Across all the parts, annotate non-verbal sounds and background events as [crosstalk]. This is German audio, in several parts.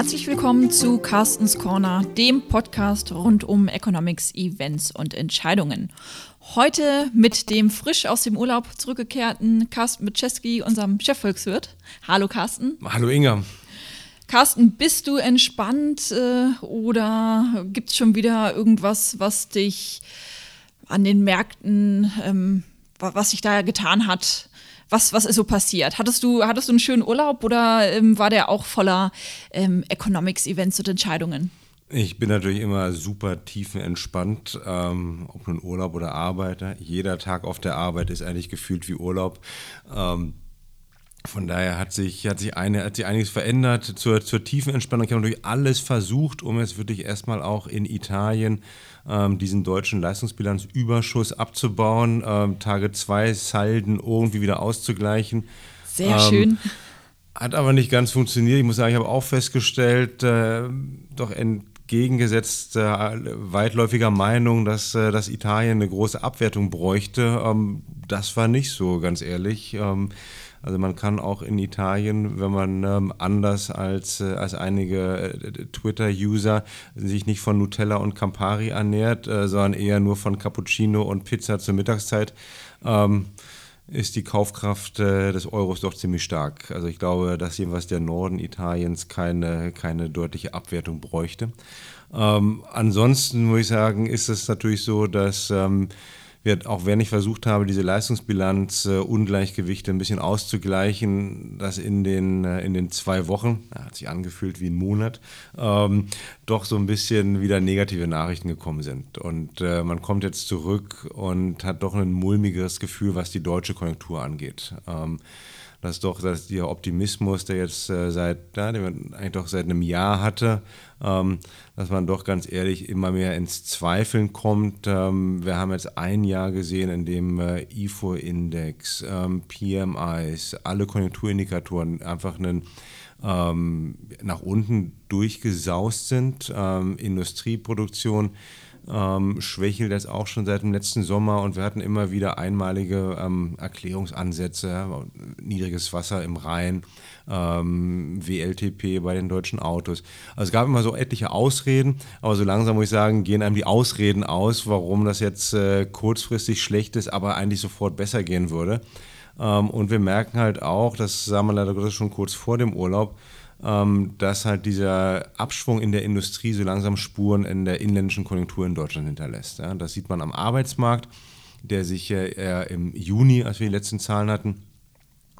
Herzlich willkommen zu Carstens Corner, dem Podcast rund um Economics, Events und Entscheidungen. Heute mit dem frisch aus dem Urlaub zurückgekehrten Carsten Mitschewski, unserem Chefvolkswirt. Hallo Carsten. Hallo Inga. Carsten, bist du entspannt äh, oder gibt es schon wieder irgendwas, was dich an den Märkten, ähm, was sich da getan hat? Was, was ist so passiert? Hattest du, hattest du einen schönen Urlaub oder ähm, war der auch voller ähm, Economics-Events und Entscheidungen? Ich bin natürlich immer super tiefenentspannt, ähm, ob nun Urlaub oder Arbeiter. Jeder Tag auf der Arbeit ist eigentlich gefühlt wie Urlaub. Ähm, von daher hat sich, hat sich, eine, hat sich einiges verändert. Zur, zur tiefen Entspannung ich habe natürlich alles versucht, um jetzt wirklich erstmal auch in Italien ähm, diesen deutschen Leistungsbilanzüberschuss abzubauen, ähm, Tage zwei Salden irgendwie wieder auszugleichen. Sehr ähm, schön. Hat aber nicht ganz funktioniert. Ich muss sagen, ich habe auch festgestellt, äh, doch entgegengesetzt äh, weitläufiger Meinung, dass, äh, dass Italien eine große Abwertung bräuchte. Ähm, das war nicht so, ganz ehrlich. Also man kann auch in Italien, wenn man ähm, anders als, äh, als einige äh, Twitter-User sich nicht von Nutella und Campari ernährt, äh, sondern eher nur von Cappuccino und Pizza zur Mittagszeit, ähm, ist die Kaufkraft äh, des Euros doch ziemlich stark. Also ich glaube, dass jedenfalls der Norden Italiens keine, keine deutliche Abwertung bräuchte. Ähm, ansonsten muss ich sagen, ist es natürlich so, dass ähm, auch wenn ich versucht habe, diese Leistungsbilanz äh, Ungleichgewichte ein bisschen auszugleichen, dass in den, äh, in den zwei Wochen, hat sich angefühlt wie ein Monat, ähm, doch so ein bisschen wieder negative Nachrichten gekommen sind. Und äh, man kommt jetzt zurück und hat doch ein mulmigeres Gefühl, was die deutsche Konjunktur angeht. Ähm, dass doch dass der Optimismus, der jetzt äh, seit, ja, den man eigentlich doch seit einem Jahr hatte, ähm, dass man doch ganz ehrlich immer mehr ins Zweifeln kommt. Ähm, wir haben jetzt ein Jahr gesehen, in dem äh, IFO-Index, ähm, PMIs, alle Konjunkturindikatoren einfach einen ähm, nach unten durchgesaust sind. Ähm, Industrieproduktion ähm, schwächelt jetzt auch schon seit dem letzten Sommer und wir hatten immer wieder einmalige ähm, Erklärungsansätze, niedriges Wasser im Rhein, ähm, WLTP bei den deutschen Autos. Also es gab immer so etliche Ausreden, aber so langsam muss ich sagen, gehen einem die Ausreden aus, warum das jetzt äh, kurzfristig schlecht ist, aber eigentlich sofort besser gehen würde. Ähm, und wir merken halt auch, das sagen wir leider schon kurz vor dem Urlaub, ähm, dass halt dieser Abschwung in der Industrie so langsam Spuren in der inländischen Konjunktur in Deutschland hinterlässt. Das sieht man am Arbeitsmarkt, der sich im Juni, als wir die letzten Zahlen hatten,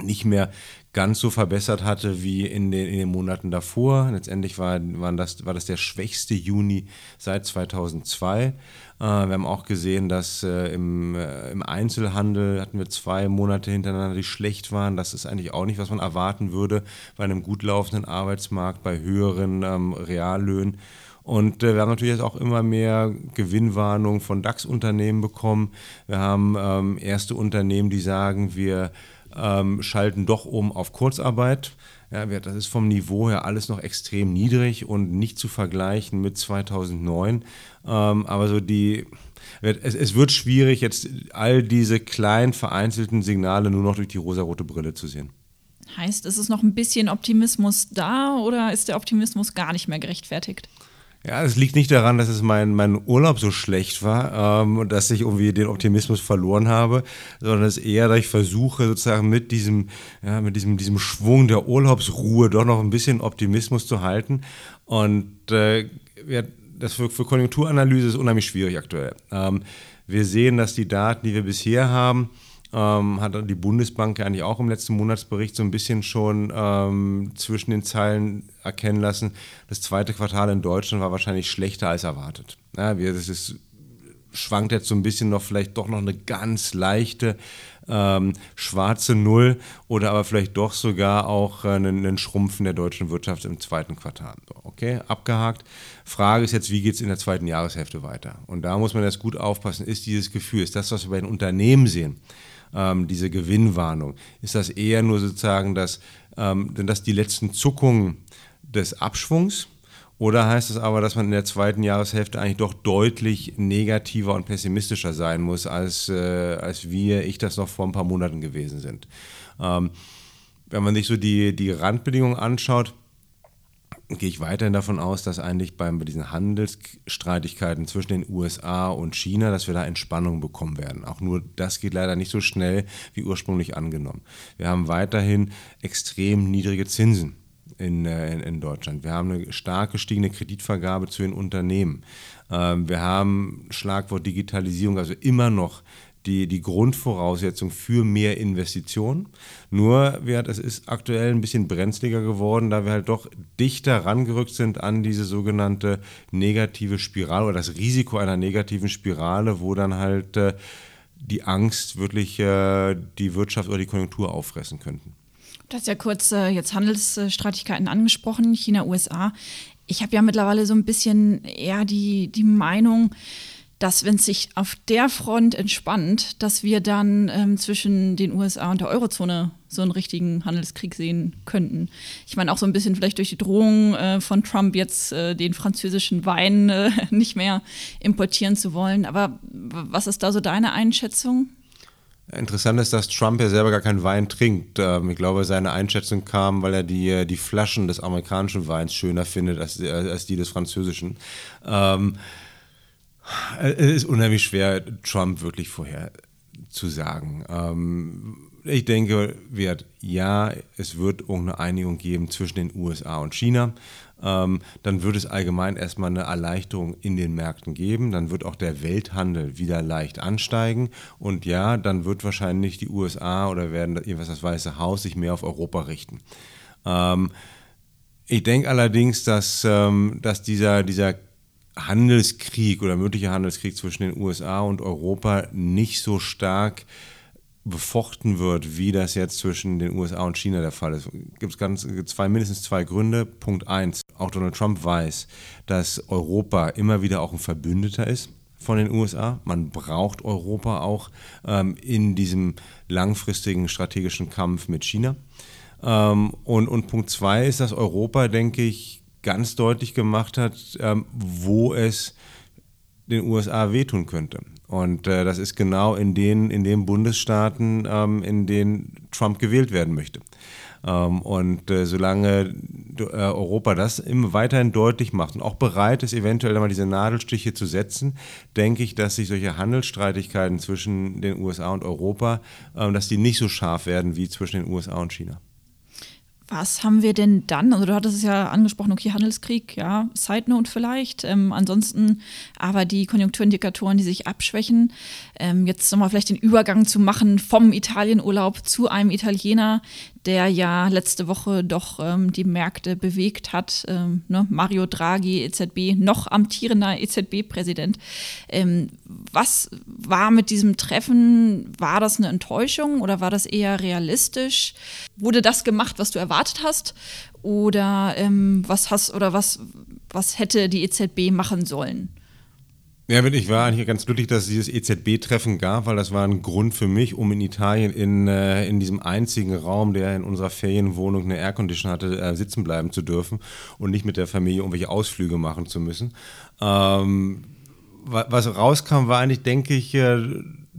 nicht mehr ganz so verbessert hatte wie in den, in den Monaten davor. Letztendlich war, waren das, war das der schwächste Juni seit 2002. Äh, wir haben auch gesehen, dass äh, im, äh, im Einzelhandel hatten wir zwei Monate hintereinander, die schlecht waren. Das ist eigentlich auch nicht, was man erwarten würde bei einem gut laufenden Arbeitsmarkt, bei höheren ähm, Reallöhnen. Und äh, wir haben natürlich jetzt auch immer mehr Gewinnwarnungen von DAX-Unternehmen bekommen. Wir haben ähm, erste Unternehmen, die sagen, wir ähm, schalten doch um auf Kurzarbeit. Ja, das ist vom Niveau her alles noch extrem niedrig und nicht zu vergleichen mit 2009. Ähm, aber so die, es, es, wird schwierig, jetzt all diese kleinen vereinzelten Signale nur noch durch die rosarote Brille zu sehen. Heißt, ist es noch ein bisschen Optimismus da oder ist der Optimismus gar nicht mehr gerechtfertigt? Ja, es liegt nicht daran, dass es mein, mein Urlaub so schlecht war ähm, und dass ich irgendwie den Optimismus verloren habe, sondern es ist eher, dass ich versuche, sozusagen mit diesem, ja, mit diesem, diesem Schwung der Urlaubsruhe doch noch ein bisschen Optimismus zu halten. Und äh, ja, das für, für Konjunkturanalyse ist unheimlich schwierig aktuell. Ähm, wir sehen, dass die Daten, die wir bisher haben, ähm, hat die Bundesbank ja eigentlich auch im letzten Monatsbericht so ein bisschen schon ähm, zwischen den Zeilen erkennen lassen. Das zweite Quartal in Deutschland war wahrscheinlich schlechter als erwartet. Ja, wir, das ist, schwankt jetzt so ein bisschen noch vielleicht doch noch eine ganz leichte ähm, schwarze Null oder aber vielleicht doch sogar auch äh, einen, einen Schrumpfen der deutschen Wirtschaft im zweiten Quartal. Okay, abgehakt. Frage ist jetzt, wie geht es in der zweiten Jahreshälfte weiter? Und da muss man jetzt gut aufpassen. Ist dieses Gefühl, ist das, was wir bei den Unternehmen sehen, ähm, diese Gewinnwarnung? Ist das eher nur sozusagen das, ähm, denn das die letzten Zuckungen des Abschwungs? Oder heißt es aber, dass man in der zweiten Jahreshälfte eigentlich doch deutlich negativer und pessimistischer sein muss, als, äh, als wir, ich das noch vor ein paar Monaten gewesen sind? Ähm, wenn man sich so die, die Randbedingungen anschaut, gehe ich weiterhin davon aus, dass eigentlich bei diesen Handelsstreitigkeiten zwischen den USA und China, dass wir da Entspannung bekommen werden. Auch nur das geht leider nicht so schnell wie ursprünglich angenommen. Wir haben weiterhin extrem niedrige Zinsen. In, äh, in, in, Deutschland. Wir haben eine stark gestiegene Kreditvergabe zu den Unternehmen. Ähm, wir haben Schlagwort Digitalisierung, also immer noch die, die Grundvoraussetzung für mehr Investitionen. Nur, es ist aktuell ein bisschen brenzliger geworden, da wir halt doch dichter rangerückt sind an diese sogenannte negative Spirale oder das Risiko einer negativen Spirale, wo dann halt äh, die Angst wirklich äh, die Wirtschaft oder die Konjunktur auffressen könnten. Du hast ja kurz äh, jetzt Handelsstreitigkeiten angesprochen, China, USA. Ich habe ja mittlerweile so ein bisschen eher die, die Meinung, dass wenn es sich auf der Front entspannt, dass wir dann ähm, zwischen den USA und der Eurozone so einen richtigen Handelskrieg sehen könnten. Ich meine auch so ein bisschen vielleicht durch die Drohung äh, von Trump jetzt äh, den französischen Wein äh, [laughs] nicht mehr importieren zu wollen. Aber was ist da so deine Einschätzung? Interessant ist, dass Trump ja selber gar keinen Wein trinkt. Ähm, ich glaube, seine Einschätzung kam, weil er die, äh, die Flaschen des amerikanischen Weins schöner findet als, äh, als die des französischen. Ähm, es ist unheimlich schwer, Trump wirklich vorher zu sagen. Ähm, ich denke, wird ja, es wird irgendeine Einigung geben zwischen den USA und China. Ähm, dann wird es allgemein erstmal eine Erleichterung in den Märkten geben. Dann wird auch der Welthandel wieder leicht ansteigen. Und ja, dann wird wahrscheinlich die USA oder werden jedenfalls das Weiße Haus sich mehr auf Europa richten. Ähm, ich denke allerdings, dass, ähm, dass dieser, dieser Handelskrieg oder möglicher Handelskrieg zwischen den USA und Europa nicht so stark befochten wird, wie das jetzt zwischen den USA und China der Fall ist. Gibt es ganz zwei, mindestens zwei Gründe. Punkt eins: Auch Donald Trump weiß, dass Europa immer wieder auch ein Verbündeter ist von den USA. Man braucht Europa auch ähm, in diesem langfristigen strategischen Kampf mit China. Ähm, und, und Punkt zwei ist, dass Europa, denke ich, ganz deutlich gemacht hat, ähm, wo es den USA wehtun könnte. Und äh, das ist genau in den, in den Bundesstaaten, ähm, in denen Trump gewählt werden möchte. Ähm, und äh, solange äh, Europa das immer weiterhin deutlich macht und auch bereit ist, eventuell einmal diese Nadelstiche zu setzen, denke ich, dass sich solche Handelsstreitigkeiten zwischen den USA und Europa, ähm, dass die nicht so scharf werden wie zwischen den USA und China. Was haben wir denn dann? Also du hattest es ja angesprochen, okay, Handelskrieg, ja, Side Note vielleicht. Ähm, ansonsten aber die Konjunkturindikatoren, die sich abschwächen. Ähm, jetzt nochmal vielleicht den Übergang zu machen vom Italienurlaub zu einem Italiener, der ja letzte Woche doch ähm, die Märkte bewegt hat. Ähm, ne? Mario Draghi, EZB, noch amtierender EZB-Präsident. Ähm, was war mit diesem Treffen? War das eine Enttäuschung oder war das eher realistisch? Wurde das gemacht, was du erwartet hast? Oder ähm, was hast oder was, was hätte die EZB machen sollen? Ja, ich war eigentlich ganz glücklich, dass es dieses EZB-Treffen gab, weil das war ein Grund für mich, um in Italien in, äh, in diesem einzigen Raum, der in unserer Ferienwohnung eine Aircondition hatte, äh, sitzen bleiben zu dürfen und nicht mit der Familie irgendwelche Ausflüge machen zu müssen. Ähm, was rauskam, war eigentlich, denke ich, äh,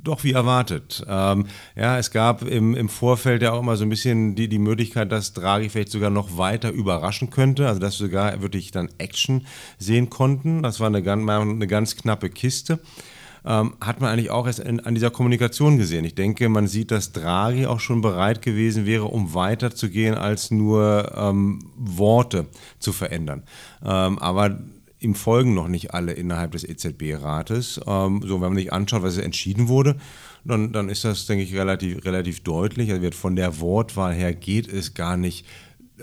doch wie erwartet. Ähm, ja, es gab im, im Vorfeld ja auch immer so ein bisschen die, die Möglichkeit, dass Draghi vielleicht sogar noch weiter überraschen könnte, also dass wir sogar wirklich dann Action sehen konnten. Das war eine, eine ganz knappe Kiste. Ähm, hat man eigentlich auch erst in, an dieser Kommunikation gesehen. Ich denke, man sieht, dass Draghi auch schon bereit gewesen wäre, um weiterzugehen, als nur ähm, Worte zu verändern. Ähm, aber ihm folgen noch nicht alle innerhalb des EZB-Rates. Ähm, so, wenn man sich anschaut, was entschieden wurde, dann, dann ist das, denke ich, relativ, relativ deutlich. Also von der Wortwahl her geht es gar nicht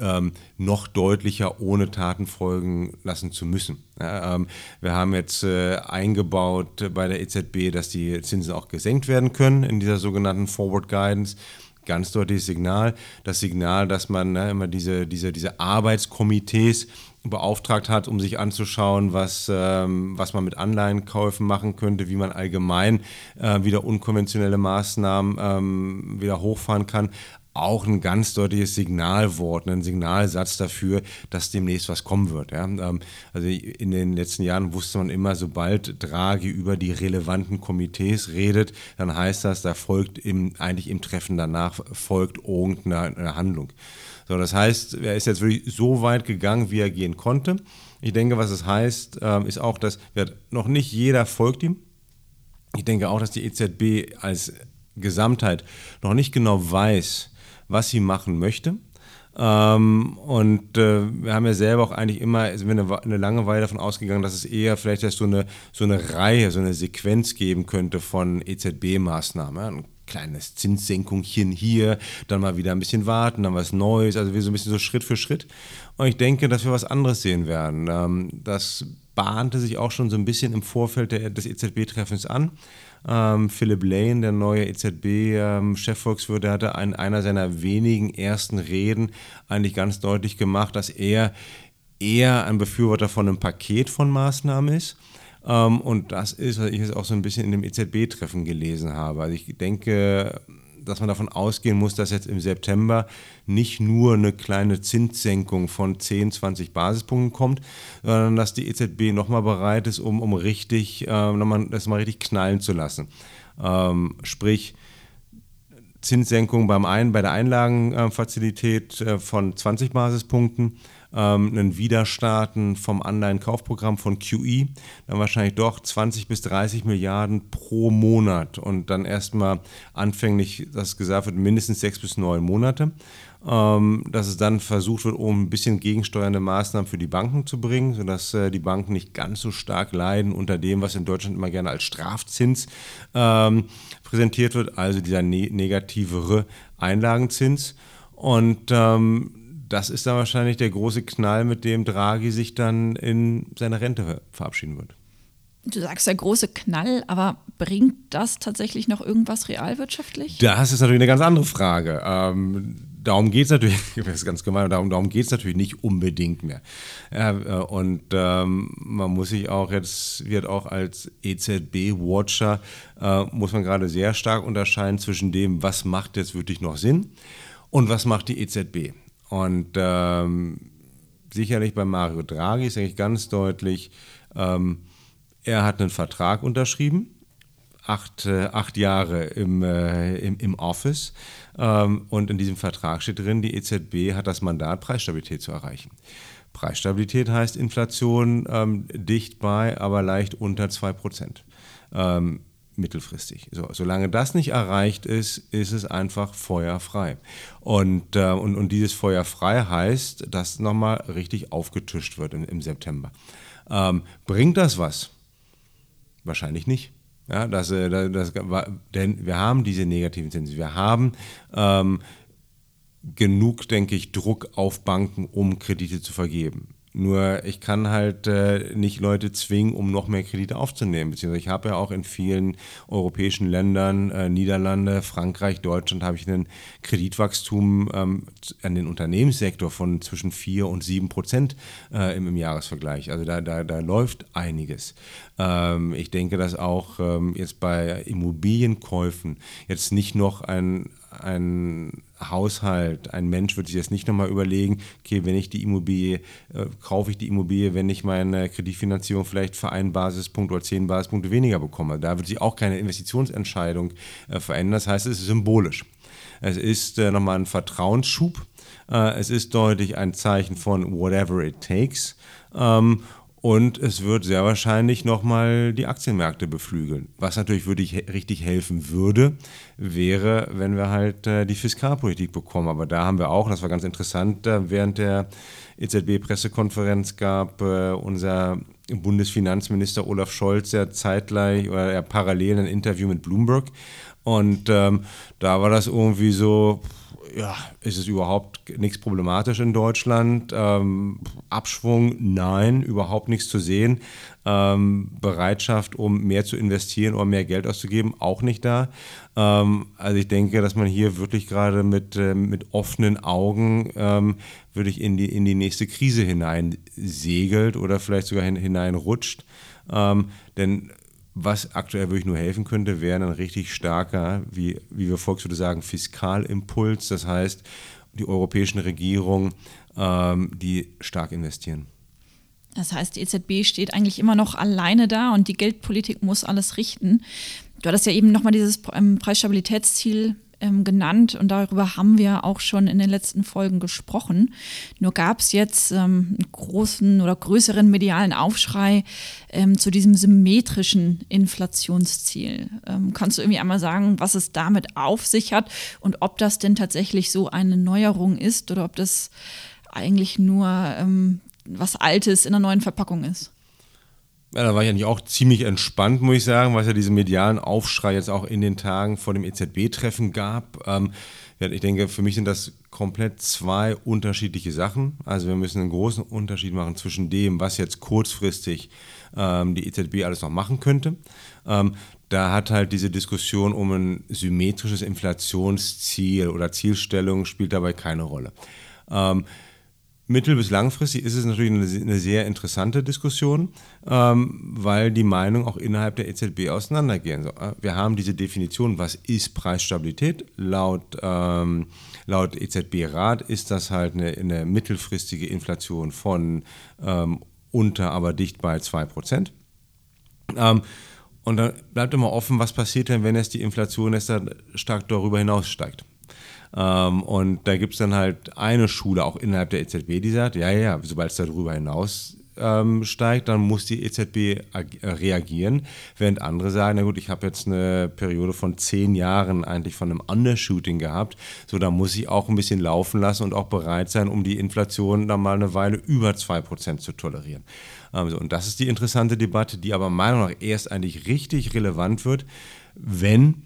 ähm, noch deutlicher ohne Taten folgen lassen zu müssen. Ja, ähm, wir haben jetzt äh, eingebaut bei der EZB, dass die Zinsen auch gesenkt werden können in dieser sogenannten Forward Guidance ganz deutliches Signal. Das Signal, dass man ne, immer diese, diese, diese Arbeitskomitees beauftragt hat, um sich anzuschauen, was, ähm, was man mit Anleihenkäufen machen könnte, wie man allgemein äh, wieder unkonventionelle Maßnahmen ähm, wieder hochfahren kann. Auch ein ganz deutliches Signalwort, ein Signalsatz dafür, dass demnächst was kommen wird. Ja? Ähm, also in den letzten Jahren wusste man immer, sobald Draghi über die relevanten Komitees redet, dann heißt das, da folgt im, eigentlich im Treffen danach folgt irgendeine Handlung. So, das heißt, er ist jetzt wirklich so weit gegangen, wie er gehen konnte. Ich denke, was es heißt, ähm, ist auch, dass noch nicht jeder folgt ihm. Ich denke auch, dass die EZB als Gesamtheit noch nicht genau weiß, was sie machen möchte. Ähm, und äh, wir haben ja selber auch eigentlich immer, sind wir eine, eine lange Weile davon ausgegangen, dass es eher vielleicht erst so eine, so eine Reihe, so eine Sequenz geben könnte von EZB-Maßnahmen. Ein kleines Zinssenkungchen hier, dann mal wieder ein bisschen warten, dann was Neues, also wir so ein bisschen so Schritt für Schritt. Und ich denke, dass wir was anderes sehen werden. Ähm, das bahnte sich auch schon so ein bisschen im Vorfeld der, des EZB-Treffens an. Ähm, Philip Lane, der neue EZB-Chefvolkswirt, ähm, hatte in einer seiner wenigen ersten Reden eigentlich ganz deutlich gemacht, dass er eher ein Befürworter von einem Paket von Maßnahmen ist. Ähm, und das ist, was ich jetzt auch so ein bisschen in dem EZB-Treffen gelesen habe. Also ich denke, dass man davon ausgehen muss, dass jetzt im September nicht nur eine kleine Zinssenkung von 10, 20 Basispunkten kommt, sondern dass die EZB nochmal bereit ist, um, um richtig, äh, nochmal, das mal richtig knallen zu lassen. Ähm, sprich, Zinssenkung beim ein, bei der Einlagenfazilität äh, von 20 Basispunkten, ähm, einen Widerstarten vom Anleihenkaufprogramm von QE, dann wahrscheinlich doch 20 bis 30 Milliarden pro Monat und dann erstmal anfänglich, dass gesagt wird, mindestens sechs bis neun Monate. Ähm, dass es dann versucht wird, um ein bisschen gegensteuernde Maßnahmen für die Banken zu bringen, sodass äh, die Banken nicht ganz so stark leiden unter dem, was in Deutschland immer gerne als Strafzins ähm, präsentiert wird, also dieser ne negativere Einlagenzins. Und ähm, das ist dann wahrscheinlich der große Knall, mit dem Draghi sich dann in seiner Rente verabschieden wird. Du sagst der große Knall, aber bringt das tatsächlich noch irgendwas realwirtschaftlich? Das ist natürlich eine ganz andere Frage. Ähm, darum geht es natürlich, [laughs] das ist ganz gemein, darum, darum geht es natürlich nicht unbedingt mehr. Ja, äh, und ähm, man muss sich auch jetzt, wird auch als EZB-Watcher, äh, muss man gerade sehr stark unterscheiden zwischen dem, was macht jetzt wirklich noch Sinn und was macht die EZB. Und ähm, sicherlich bei Mario Draghi ist eigentlich ganz deutlich, ähm, er hat einen Vertrag unterschrieben, acht, äh, acht Jahre im, äh, im, im Office. Ähm, und in diesem Vertrag steht drin, die EZB hat das Mandat, Preisstabilität zu erreichen. Preisstabilität heißt Inflation ähm, dicht bei, aber leicht unter 2%. Ähm, mittelfristig. So, solange das nicht erreicht ist, ist es einfach feuerfrei. Und, äh, und, und dieses feuerfrei heißt, dass nochmal richtig aufgetischt wird im, im September. Ähm, bringt das was? Wahrscheinlich nicht. Ja, das, äh, das, das, denn wir haben diese negativen Zinsen. Wir haben ähm, genug, denke ich, Druck auf Banken, um Kredite zu vergeben. Nur ich kann halt äh, nicht Leute zwingen, um noch mehr Kredite aufzunehmen. Beziehungsweise ich habe ja auch in vielen europäischen Ländern, äh, Niederlande, Frankreich, Deutschland, habe ich einen Kreditwachstum ähm, an den Unternehmenssektor von zwischen 4 und 7 Prozent äh, im, im, Jahresvergleich. Also da, da, da läuft einiges. Ähm, ich denke, dass auch ähm, jetzt bei Immobilienkäufen jetzt nicht noch ein, ein Haushalt, ein Mensch wird sich jetzt nicht nochmal überlegen, okay, wenn ich die Immobilie, äh, kaufe ich die Immobilie, wenn ich meine Kreditfinanzierung vielleicht für einen Basispunkt oder zehn Basispunkte weniger bekomme. Da wird sich auch keine Investitionsentscheidung äh, verändern. Das heißt, es ist symbolisch. Es ist äh, nochmal ein Vertrauensschub. Äh, es ist deutlich ein Zeichen von whatever it takes. Ähm, und es wird sehr wahrscheinlich nochmal die Aktienmärkte beflügeln. Was natürlich wirklich richtig helfen würde, wäre, wenn wir halt äh, die Fiskalpolitik bekommen. Aber da haben wir auch, das war ganz interessant, äh, während der EZB-Pressekonferenz gab äh, unser Bundesfinanzminister Olaf Scholz ja zeitgleich oder ja, parallel ein Interview mit Bloomberg. Und ähm, da war das irgendwie so, ja, ist es überhaupt nichts problematisch in Deutschland? Ähm, Abschwung, nein, überhaupt nichts zu sehen. Ähm, Bereitschaft, um mehr zu investieren oder mehr Geld auszugeben, auch nicht da. Ähm, also ich denke, dass man hier wirklich gerade mit, äh, mit offenen Augen ähm, wirklich in die, in die nächste Krise hinein segelt oder vielleicht sogar hin, hineinrutscht. Ähm, denn was aktuell wirklich nur helfen könnte, wäre ein richtig starker, wie, wie wir Volkswirte sagen, Fiskalimpuls. Das heißt, die europäischen Regierungen, ähm, die stark investieren. Das heißt, die EZB steht eigentlich immer noch alleine da und die Geldpolitik muss alles richten. Du hattest ja eben nochmal dieses ähm, Preisstabilitätsziel ähm, genannt und darüber haben wir auch schon in den letzten Folgen gesprochen. Nur gab es jetzt ähm, einen großen oder größeren medialen Aufschrei ähm, zu diesem symmetrischen Inflationsziel. Ähm, kannst du irgendwie einmal sagen, was es damit auf sich hat und ob das denn tatsächlich so eine Neuerung ist oder ob das eigentlich nur ähm, was Altes in einer neuen Verpackung ist? Ja, da war ich eigentlich auch ziemlich entspannt, muss ich sagen, weil es ja diesen medialen Aufschrei jetzt auch in den Tagen vor dem EZB-Treffen gab. Ähm, ich denke, für mich sind das komplett zwei unterschiedliche Sachen. Also wir müssen einen großen Unterschied machen zwischen dem, was jetzt kurzfristig ähm, die EZB alles noch machen könnte. Ähm, da hat halt diese Diskussion um ein symmetrisches Inflationsziel oder Zielstellung spielt dabei keine Rolle. Ähm, Mittel- bis langfristig ist es natürlich eine, sehr interessante Diskussion, ähm, weil die Meinungen auch innerhalb der EZB auseinandergehen. So, äh, wir haben diese Definition, was ist Preisstabilität? Laut, ähm, laut EZB-Rat ist das halt eine, eine mittelfristige Inflation von ähm, unter, aber dicht bei 2%. Ähm, und dann bleibt immer offen, was passiert denn, wenn es die Inflation jetzt stark darüber hinaus steigt. Und da gibt es dann halt eine Schule auch innerhalb der EZB, die sagt, ja, ja, sobald es darüber hinaus ähm, steigt, dann muss die EZB äh, reagieren, während andere sagen, na gut, ich habe jetzt eine Periode von zehn Jahren eigentlich von einem Undershooting gehabt, so da muss ich auch ein bisschen laufen lassen und auch bereit sein, um die Inflation dann mal eine Weile über 2% zu tolerieren. Ähm, so, und das ist die interessante Debatte, die aber meiner Meinung nach erst eigentlich richtig relevant wird, wenn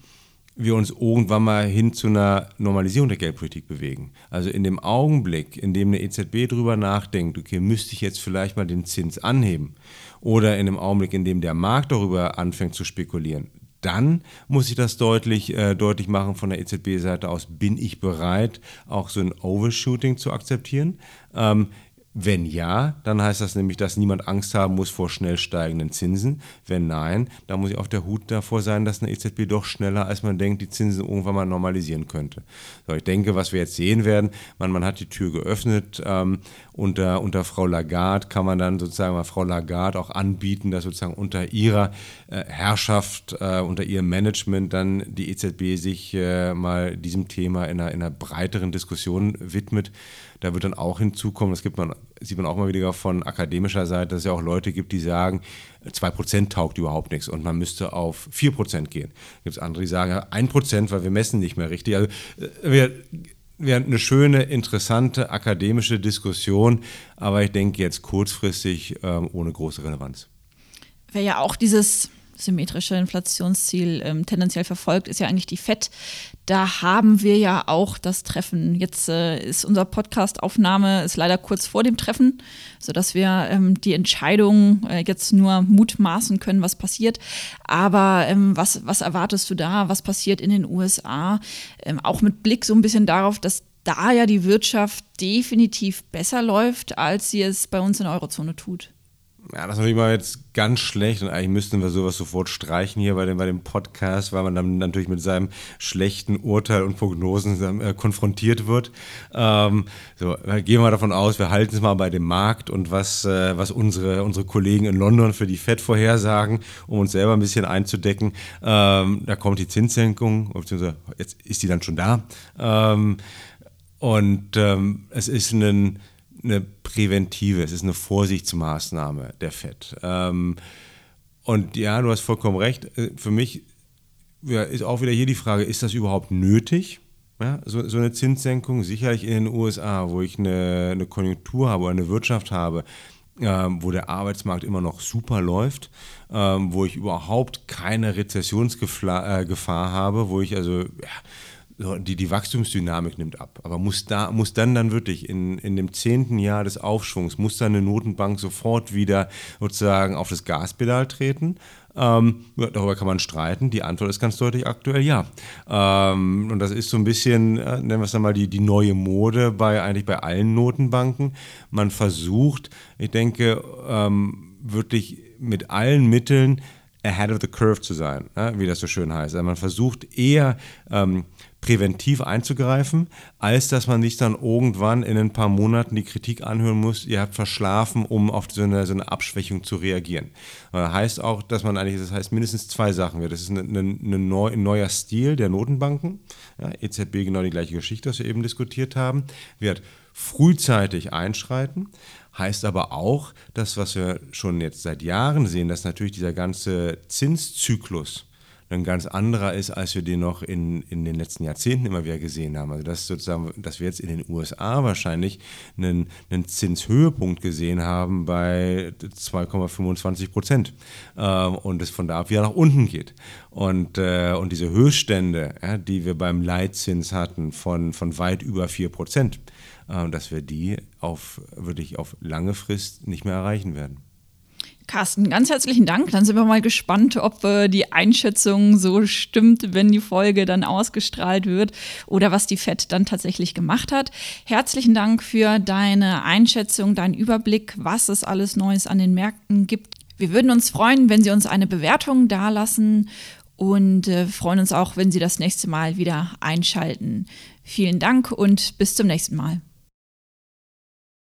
wir uns irgendwann mal hin zu einer Normalisierung der Geldpolitik bewegen. Also in dem Augenblick, in dem eine EZB drüber nachdenkt, okay, müsste ich jetzt vielleicht mal den Zins anheben, oder in dem Augenblick, in dem der Markt darüber anfängt zu spekulieren, dann muss ich das deutlich, äh, deutlich machen von der EZB-Seite aus, bin ich bereit, auch so ein Overshooting zu akzeptieren. Ähm, wenn ja, dann heißt das nämlich, dass niemand Angst haben muss vor schnell steigenden Zinsen. Wenn nein, dann muss ich auf der Hut davor sein, dass eine EZB doch schneller, als man denkt, die Zinsen irgendwann mal normalisieren könnte. So, ich denke, was wir jetzt sehen werden, man, man hat die Tür geöffnet. Ähm, unter, unter Frau Lagarde kann man dann sozusagen mal Frau Lagarde auch anbieten, dass sozusagen unter ihrer äh, Herrschaft, äh, unter ihrem Management dann die EZB sich äh, mal diesem Thema in einer, in einer breiteren Diskussion widmet. Da wird dann auch hinzukommen, das gibt man, sieht man auch mal wieder von akademischer Seite, dass es ja auch Leute gibt, die sagen, 2% taugt überhaupt nichts und man müsste auf 4% gehen. Gibt es andere, die sagen, 1%, weil wir messen nicht mehr richtig. Also äh, wir wäre eine schöne, interessante akademische Diskussion, aber ich denke jetzt kurzfristig ähm, ohne große Relevanz. Wäre ja auch dieses symmetrische Inflationsziel ähm, tendenziell verfolgt, ist ja eigentlich die FED. Da haben wir ja auch das Treffen. Jetzt äh, ist unser Podcast-Aufnahme leider kurz vor dem Treffen, sodass wir ähm, die Entscheidung äh, jetzt nur mutmaßen können, was passiert. Aber ähm, was, was erwartest du da? Was passiert in den USA? Ähm, auch mit Blick so ein bisschen darauf, dass da ja die Wirtschaft definitiv besser läuft, als sie es bei uns in der Eurozone tut. Ja, das ist natürlich mal jetzt ganz schlecht und eigentlich müssten wir sowas sofort streichen hier bei dem, bei dem Podcast, weil man dann natürlich mit seinem schlechten Urteil und Prognosen äh, konfrontiert wird. Ähm, so, gehen wir davon aus, wir halten es mal bei dem Markt und was, äh, was unsere, unsere Kollegen in London für die FED vorhersagen, um uns selber ein bisschen einzudecken. Ähm, da kommt die Zinssenkung, beziehungsweise jetzt ist die dann schon da. Ähm, und ähm, es ist ein eine präventive, es ist eine Vorsichtsmaßnahme der FED. Ähm, und ja, du hast vollkommen recht. Äh, für mich ist auch wieder hier die Frage, ist das überhaupt nötig? Ja, so, so, eine Zinssenkung, sicherlich in den USA, wo ich eine, eine Konjunktur habe, eine Wirtschaft habe, ähm, wo der Arbeitsmarkt immer noch super läuft, ähm, wo ich überhaupt keine Rezessionsgefahr äh, habe, wo ich also ja, die, die Wachstumsdynamik nimmt ab. Aber muss, da, muss dann dann wirklich in, in dem zehnten Jahr des Aufschwungs, muss dann eine Notenbank sofort wieder sozusagen auf das Gaspedal treten? Ähm, darüber kann man streiten. Die Antwort ist ganz deutlich aktuell ja. Ähm, und das ist so ein bisschen, äh, nennen wir es dann mal, die, die neue Mode bei eigentlich bei allen Notenbanken. Man versucht, ich denke, ähm, wirklich mit allen Mitteln ahead of the curve zu sein, ne? wie das so schön heißt. Also man versucht eher ähm, präventiv einzugreifen, als dass man sich dann irgendwann in ein paar Monaten die Kritik anhören muss, ihr habt verschlafen, um auf so eine, so eine Abschwächung zu reagieren. Das heißt auch, dass man eigentlich, das heißt mindestens zwei Sachen wird. Das ist ein, ein, ein neuer Stil der Notenbanken. Ja, EZB genau die gleiche Geschichte, was wir eben diskutiert haben, wird frühzeitig einschreiten. Heißt aber auch, dass was wir schon jetzt seit Jahren sehen, dass natürlich dieser ganze Zinszyklus ein ganz anderer ist, als wir den noch in, in den letzten Jahrzehnten immer wieder gesehen haben. Also dass sozusagen, dass wir jetzt in den USA wahrscheinlich einen, einen Zinshöhepunkt gesehen haben bei 2,25 Prozent ähm, und es von da ab wieder nach unten geht. Und, äh, und diese Höchststände, ja, die wir beim Leitzins hatten von, von weit über 4 Prozent, äh, dass wir die auf wirklich auf lange Frist nicht mehr erreichen werden. Carsten, ganz herzlichen Dank. Dann sind wir mal gespannt, ob äh, die Einschätzung so stimmt, wenn die Folge dann ausgestrahlt wird oder was die FED dann tatsächlich gemacht hat. Herzlichen Dank für deine Einschätzung, deinen Überblick, was es alles Neues an den Märkten gibt. Wir würden uns freuen, wenn Sie uns eine Bewertung dalassen und äh, freuen uns auch, wenn Sie das nächste Mal wieder einschalten. Vielen Dank und bis zum nächsten Mal.